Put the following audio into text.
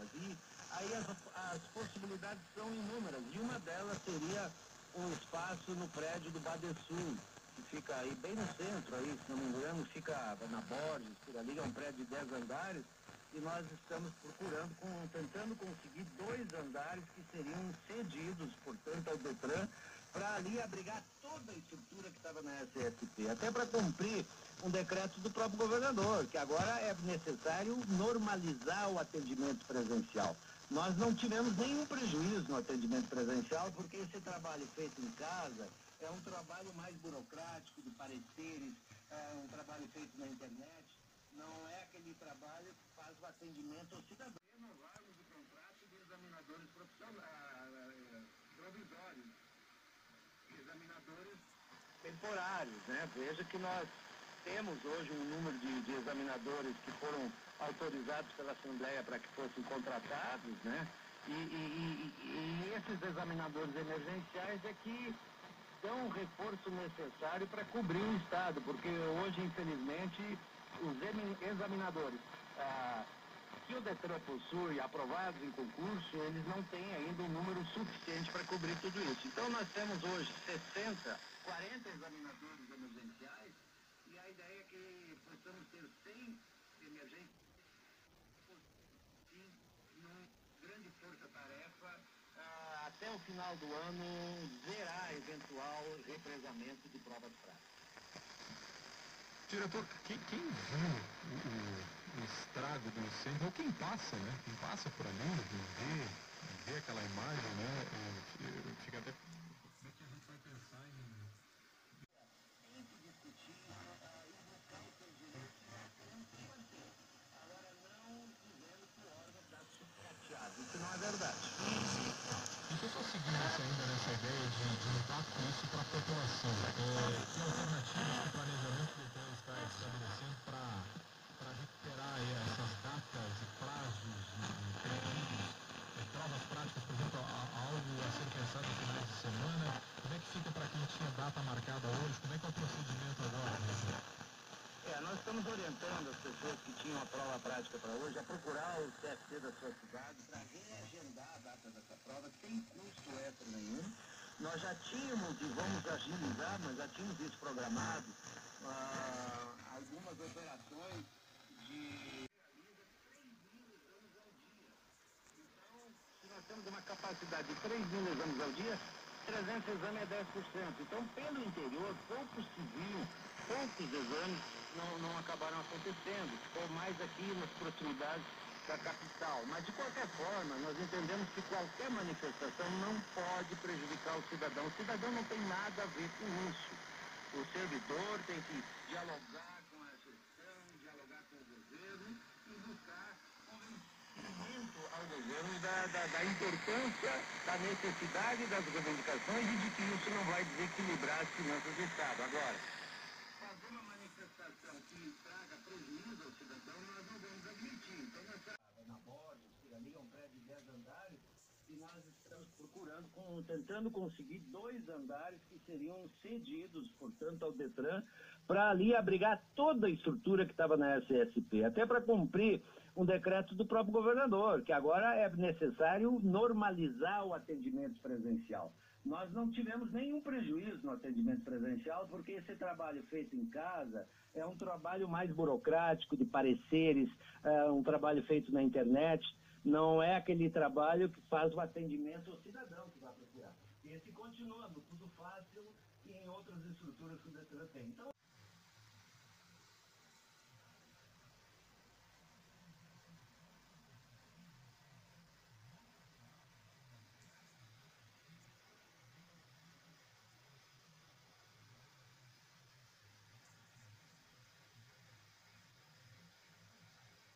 plataformas. E aí as, as possibilidades são inúmeras. E uma delas seria um espaço no prédio do Badesul, que fica aí bem no centro, aí, se não me engano, fica na Borges, por ali, é um prédio de 10 andares, e nós estamos procurando, com, tentando conseguir dois andares que seriam cedidos, portanto, ao Detran, para ali abrigar toda a estrutura que estava na SSP, até para cumprir um decreto do próprio governador, que agora é necessário normalizar o atendimento presencial. Nós não tivemos nenhum prejuízo no atendimento presencial, porque esse trabalho feito em casa é um trabalho mais burocrático, de pareceres, é um trabalho feito na internet, não é aquele trabalho que faz o atendimento ao cidadão. Renovarmos o contrato de examinadores profissionais, provisórios, temporários, né? Veja que nós temos hoje um número de, de examinadores que foram autorizados pela Assembleia para que fossem contratados, né? E, e, e, e, esses examinadores emergenciais é que dão o reforço necessário para cobrir o Estado, porque hoje, infelizmente, os examinadores ah, que o Detran possui, aprovados em concurso, eles não têm ainda um número suficiente para cobrir tudo isso. Então nós temos hoje 60, 40 examinadores emergenciais e a ideia é que possamos ter 100 emergentes sim, numa grande força-tarefa ah, até o final do ano zerar eventual represamento de provas práticas. Diretor, quem, quem viu o, estrago do incêndio, ou quem passa, né? Quem passa por ali, vê, vê aquela imagem, né? Fica até. Como é que a gente vai pensar em. Isso não é verdade. Se eu estou seguindo ainda nessa ideia de, lutar com isso para a população, é, que alternativas que o planejamento do está estabelecendo para recuperar essas datas e prazos e períodos, é, provas práticas, por exemplo, algo a ser pensado no finais de semana? Como é que fica para quem tinha data marcada hoje? Como é que é o procedimento agora? É, nós estamos orientando as pessoas que tinham a prova prática para hoje a procurar o TFC da sua cidade para reagendar a data dessa prova sem custo extra nenhum. Nós já tínhamos, e vamos agilizar, mas já tínhamos isso programado, ah, algumas operações de então, se nós temos uma capacidade de 3 mil exames ao dia, 300 exames é 10%. Então, pelo interior, poucos civis, poucos exames não, não acabaram acontecendo. Ficou mais aqui nas proximidades da capital. Mas, de qualquer forma, nós entendemos que qualquer manifestação não pode prejudicar o cidadão. O cidadão não tem nada a ver com isso. O servidor tem que dialogar com a gestão, dialogar com o governo e buscar convencimento ao governo da, da, da, importância, da necessidade das reivindicações e de que isso não vai desequilibrar as finanças do Estado. Agora, fazer uma manifestação que traga prejuízo ao cidadão, nós não vamos admitir. Então, nós... Na Borges, ali é um prédio de 10 andares, e nós estamos com, tentando conseguir dois andares que seriam cedidos, portanto, ao Detran, para ali abrigar toda a estrutura que estava na SSP, até para cumprir um decreto do próprio governador, que agora é necessário normalizar o atendimento presencial. Nós não tivemos nenhum prejuízo no atendimento presencial, porque esse trabalho feito em casa é um trabalho mais burocrático, de pareceres, é um trabalho feito na internet, não é aquele trabalho que faz o atendimento ao cidadão que vai procurar. Esse continua no Tudo Fácil e em outras estruturas que o Detran tem. Então,